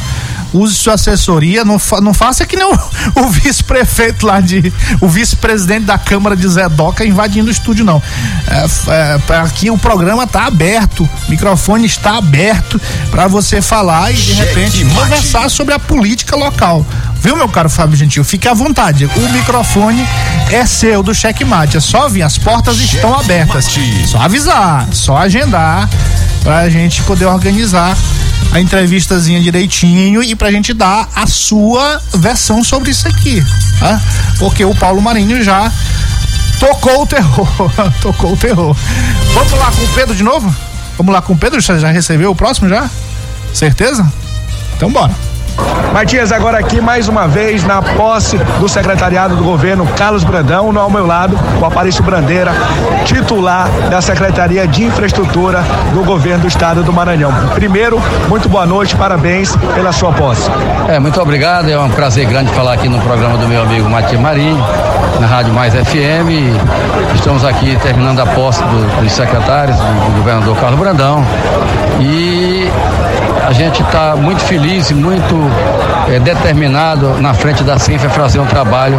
Use sua assessoria, não, fa, não faça que nem o, o vice-prefeito lá de. o vice-presidente da Câmara de Zedoca invadindo o estúdio, não. É, é, aqui o programa está aberto, o microfone está aberto para você falar e de repente conversar sobre a política local. Viu, meu caro Fábio Gentil? Fique à vontade. O microfone é seu do checkmate. É só vir, as portas estão abertas. Só avisar, só agendar pra gente poder organizar a entrevistazinha direitinho e pra gente dar a sua versão sobre isso aqui, tá? Porque o Paulo Marinho já tocou o terror, tocou o terror. Vamos lá com o Pedro de novo? Vamos lá com o Pedro, já já recebeu o próximo já? Certeza? Então bora. Matias, agora aqui mais uma vez na posse do secretariado do governo Carlos Brandão, ao meu lado, o Aparício Brandeira, titular da Secretaria de Infraestrutura do governo do estado do Maranhão. Primeiro, muito boa noite, parabéns pela sua posse. É, muito obrigado. É um prazer grande falar aqui no programa do meu amigo Matias Marinho, na Rádio Mais FM. Estamos aqui terminando a posse do- dos secretários, do governador Carlos Brandão. E a gente está muito feliz e muito eh, determinado na frente da Cinfa fazer um trabalho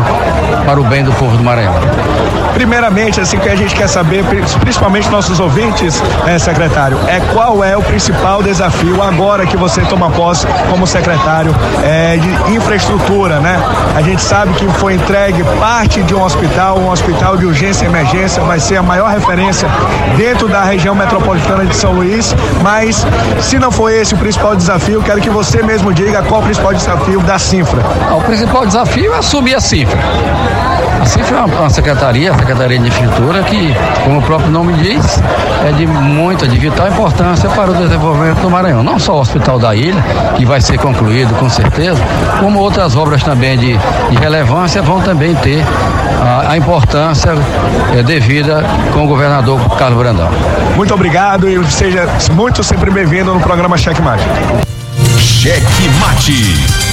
para o bem do povo do Maranhão. Primeiramente, assim que a gente quer saber, pri- principalmente nossos ouvintes, eh, secretário, é qual é o principal desafio agora que você toma posse como secretário eh, de infraestrutura, né? A gente sabe que foi entregue parte de um hospital, um hospital de urgência e emergência, vai ser a maior referência dentro da região metropolitana de São Luís, mas se não for esse o principal desafio, quero que você mesmo diga qual o principal desafio da Cinfra. O principal desafio é assumir a cifra. A CIF é uma, uma secretaria, a Secretaria de Infraestrutura, que, como o próprio nome diz, é de muita, de vital importância para o desenvolvimento do Maranhão. Não só o Hospital da Ilha, que vai ser concluído com certeza, como outras obras também de, de relevância vão também ter a, a importância é, devida com o governador Carlos Brandão. Muito obrigado e seja muito sempre bem-vindo no programa Cheque Mate. Cheque Mate.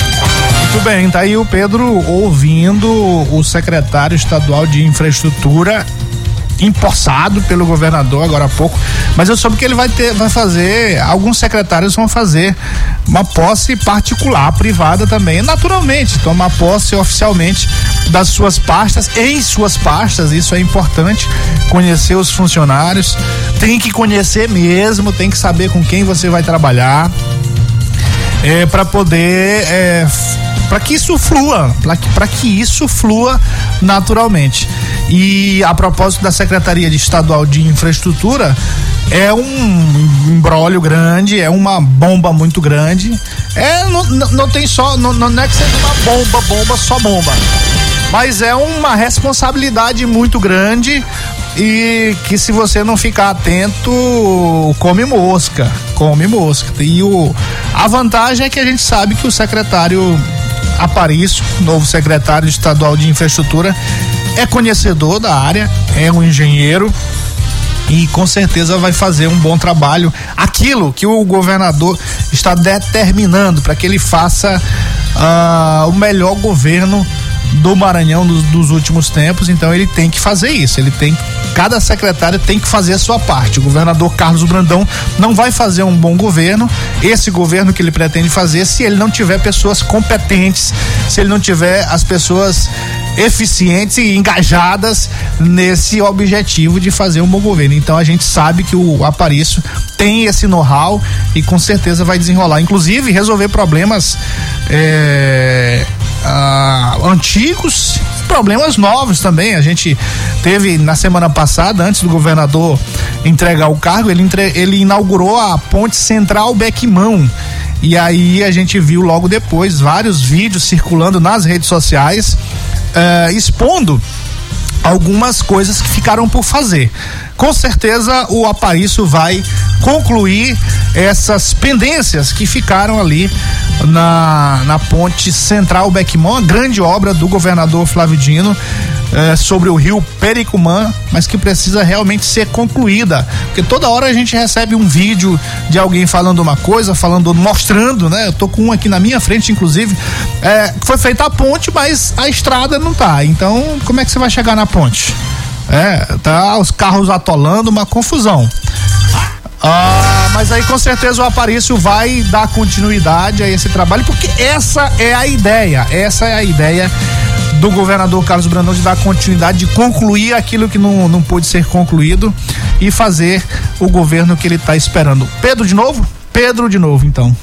Muito bem, tá aí o Pedro ouvindo o secretário estadual de infraestrutura empossado pelo governador agora há pouco, mas eu soube que ele vai ter, vai fazer, alguns secretários vão fazer uma posse particular, privada também, naturalmente, tomar posse oficialmente das suas pastas, em suas pastas, isso é importante, conhecer os funcionários, tem que conhecer mesmo, tem que saber com quem você vai trabalhar, é, para poder é, para que isso flua, para que isso flua naturalmente. E a propósito da Secretaria de Estadual de Infraestrutura, é um embrólio grande, é uma bomba muito grande. É, não, não tem só, não, não é que seja uma bomba, bomba, só bomba. Mas é uma responsabilidade muito grande e que se você não ficar atento, come mosca, come mosca. E o, a vantagem é que a gente sabe que o secretário Aparício, novo secretário estadual de infraestrutura, é conhecedor da área, é um engenheiro e com certeza vai fazer um bom trabalho. Aquilo que o governador está determinando para que ele faça uh, o melhor governo do Maranhão dos, últimos tempos, então ele tem que fazer isso. Ele tem cada secretário tem que fazer a sua parte. O governador Carlos Brandão não vai fazer um bom governo, esse governo que ele pretende fazer, se ele não tiver pessoas competentes, se ele não tiver as pessoas eficientes e engajadas nesse objetivo de fazer um bom governo. Então a gente sabe que o Aparício tem esse know-how e com certeza vai desenrolar, inclusive resolver problemas é, ah, antigos problemas novos também. A gente teve na semana passada, antes do governador entregar o cargo, ele, entre, ele inaugurou a ponte central Bequimão. E aí a gente viu logo depois vários vídeos circulando nas redes sociais uh, expondo algumas coisas que ficaram por fazer. Com certeza o Aparício vai concluir essas pendências que ficaram ali na, na ponte central Beckmont, grande obra do governador Flávio Dino é, sobre o rio Pericumã, mas que precisa realmente ser concluída, porque toda hora a gente recebe um vídeo de alguém falando uma coisa, falando, mostrando, né? Eu tô com um aqui na minha frente, inclusive, é, foi feita a ponte, mas a estrada não tá. Então, como é que você vai chegar na ponte? É, tá os carros atolando, uma confusão. Ah, mas aí com certeza o Aparício vai dar continuidade a esse trabalho, porque essa é a ideia, essa é a ideia do governador Carlos Brandão de dar continuidade, de concluir aquilo que não, não pôde ser concluído e fazer o governo que ele está esperando. Pedro de novo? Pedro de novo, então.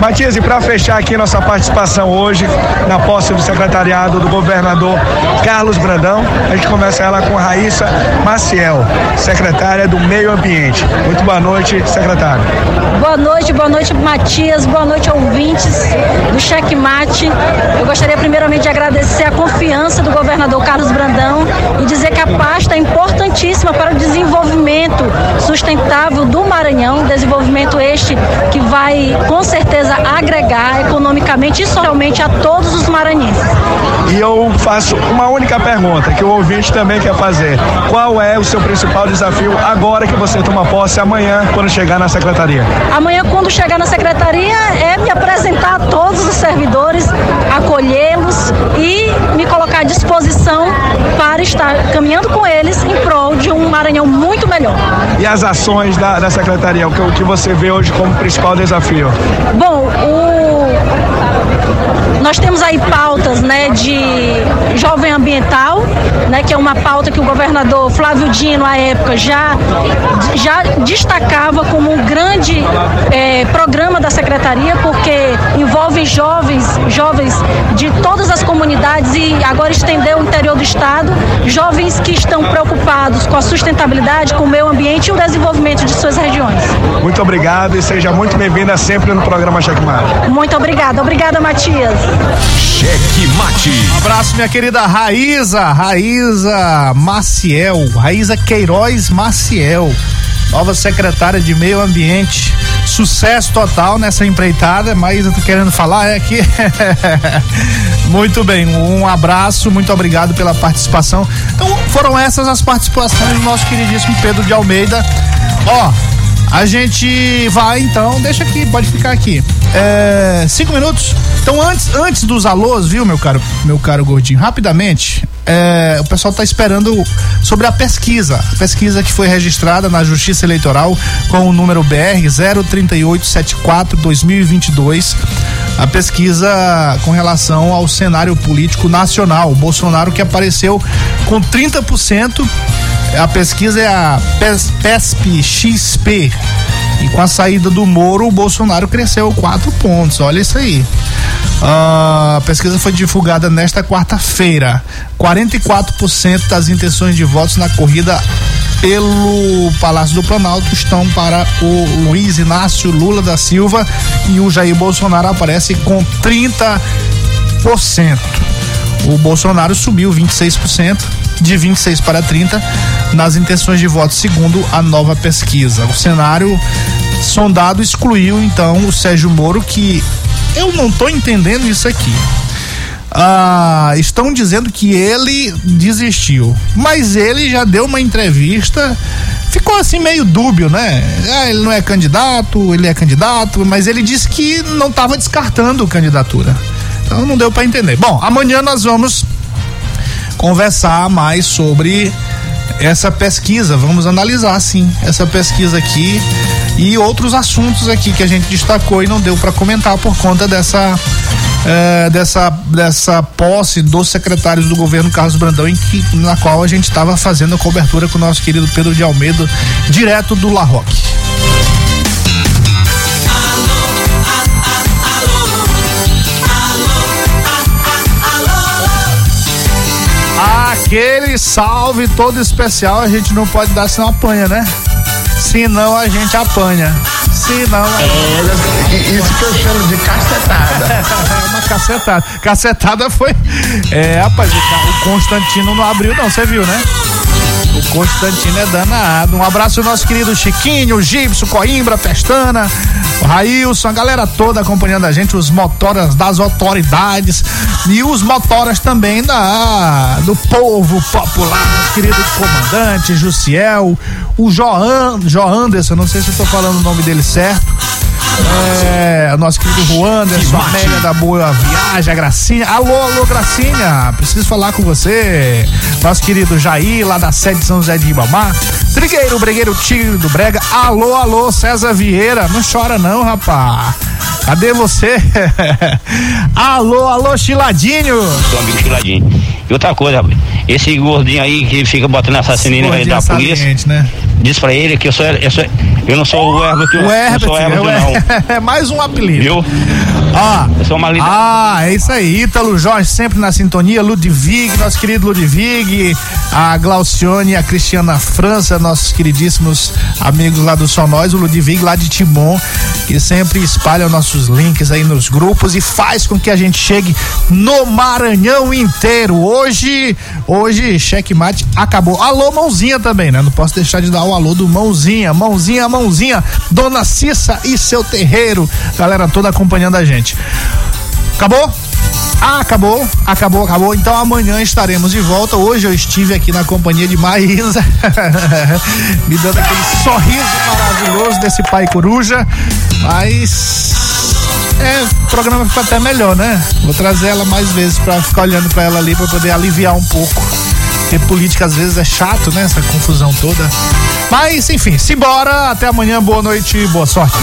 Matias, e para fechar aqui nossa participação hoje na posse do secretariado do governador Carlos Brandão, a gente começa ela com Raíssa Maciel, secretária do Meio Ambiente. Muito boa noite, secretária. Boa noite, boa noite, Matias, boa noite, ouvintes do Checkmate. Eu gostaria primeiramente de agradecer a confiança do governador Carlos Brandão e dizer que a pasta é importantíssima para o desenvolvimento sustentável do Maranhão, desenvolvimento este que vai com certeza agregar economicamente e socialmente a todos os maranhenses. E eu faço uma única pergunta que o ouvinte também quer fazer. Qual é o seu principal desafio agora que você toma posse amanhã quando chegar na secretaria? Amanhã quando chegar na secretaria é me apresentar a todos os servidores, acolhê-los e me colocar à disposição para estar caminhando com eles em prol de um Maranhão muito melhor. E as ações da, da secretaria, o que, o que você vê hoje como principal desafio? Bom, o nós temos aí pautas, né, de jovem ambiental, né, que é uma pauta que o governador Flávio Dino, à época, já, já destacava como um grande é, programa da secretaria, porque envolve jovens, jovens de todas as comunidades e agora estendeu o interior do estado, jovens que estão preocupados com a sustentabilidade, com o meio ambiente e o desenvolvimento de suas regiões. Muito obrigado e seja muito bem-vinda sempre no programa Checkmate. Muito obrigada. Obrigada, Matias. Matias. Cheque Mate. Um abraço, minha querida Raíza, Raíza Maciel, Raíza Queiroz Maciel, nova secretária de Meio Ambiente. Sucesso total nessa empreitada, mas eu tô querendo falar é que muito bem, um abraço, muito obrigado pela participação. Então, foram essas as participações do nosso queridíssimo Pedro de Almeida. Ó, a gente vai então, deixa aqui, pode ficar aqui. É, cinco minutos. Então, antes, antes dos alôs, viu, meu caro, meu caro gordinho, rapidamente, é, o pessoal está esperando sobre a pesquisa. A pesquisa que foi registrada na Justiça Eleitoral com o número BR 03874 2022. A pesquisa com relação ao cenário político nacional. O Bolsonaro que apareceu com 30%. A pesquisa é a PES, PESP XP. E com a saída do Moro, o Bolsonaro cresceu quatro pontos. Olha isso aí. Ah, a pesquisa foi divulgada nesta quarta-feira. 44% das intenções de votos na corrida pelo Palácio do Planalto estão para o Luiz Inácio Lula da Silva e o Jair Bolsonaro aparece com 30%. O Bolsonaro subiu 26%, de 26 para 30 nas intenções de voto, segundo a nova pesquisa. O cenário sondado excluiu então o Sérgio Moro, que eu não estou entendendo isso aqui. Ah, estão dizendo que ele desistiu, mas ele já deu uma entrevista, ficou assim meio dúbio, né? Ah, ele não é candidato, ele é candidato, mas ele disse que não estava descartando candidatura. Então não deu para entender. Bom, amanhã nós vamos conversar mais sobre essa pesquisa. Vamos analisar sim essa pesquisa aqui e outros assuntos aqui que a gente destacou e não deu para comentar por conta dessa é, dessa dessa posse dos secretários do governo Carlos Brandão em que na qual a gente estava fazendo a cobertura com o nosso querido Pedro de Almeida direto do La Roque. Aquele salve todo especial a gente não pode dar senão apanha, né? Senão a gente apanha. Senão. É, isso que eu chamo de cacetada. é uma cacetada. Cacetada foi. É, rapaz, o Constantino não abriu, não, você viu, né? O Constantino é danado. Um abraço ao nosso querido Chiquinho, o Gibson, Coimbra, Pestana, Railson, a galera toda acompanhando a gente, os motoras das autoridades e os motoras também da do povo popular, nosso querido comandante Jussiel, o Joan, Joanderson, não sei se eu tô falando o nome dele certo. É, nosso querido Juanderson, a Amélia da Boa Viagem, a Gracinha. Alô, alô, Gracinha, preciso falar com você. Nosso querido Jair, lá da sede de São José de Ibamar. Trigueiro, Bregueiro Tigre do Brega. Alô, alô, César Vieira. Não chora não, rapá. Cadê você? alô, alô, Chiladinho. Seu amigo Chiladinho. E outra coisa, esse gordinho aí que fica botando assassino aí da polícia, né? Diz pra ele que eu sou, eu sou eu não sou o Herbert, O Herbert, não sou Herbert, é, não. É mais um apelido. Viu? Ó, Eu sou uma linda. Ah, é isso aí. Ítalo Jorge sempre na sintonia. Ludwig, nosso querido Ludwig, a Glaucione, a Cristiana França, nossos queridíssimos amigos lá do Só Nós, o Ludwig lá de Timon, que sempre espalha nossos links aí nos grupos e faz com que a gente chegue no Maranhão inteiro. Hoje, hoje, checkmate acabou. Alô, mãozinha também, né? Não posso deixar de dar o alô do mãozinha, mãozinha, mãozinha, Dona Cissa e seu terreiro. Galera toda acompanhando a gente. Acabou? Ah, acabou, acabou, acabou. Então amanhã estaremos de volta. Hoje eu estive aqui na companhia de Maísa, me dando aquele sorriso maravilhoso desse pai coruja. Mas é, o programa ficou até melhor, né? Vou trazer ela mais vezes pra ficar olhando pra ela ali pra poder aliviar um pouco. Porque política às vezes é chato, né? Essa confusão toda. Mas, enfim, simbora. Até amanhã. Boa noite, boa sorte.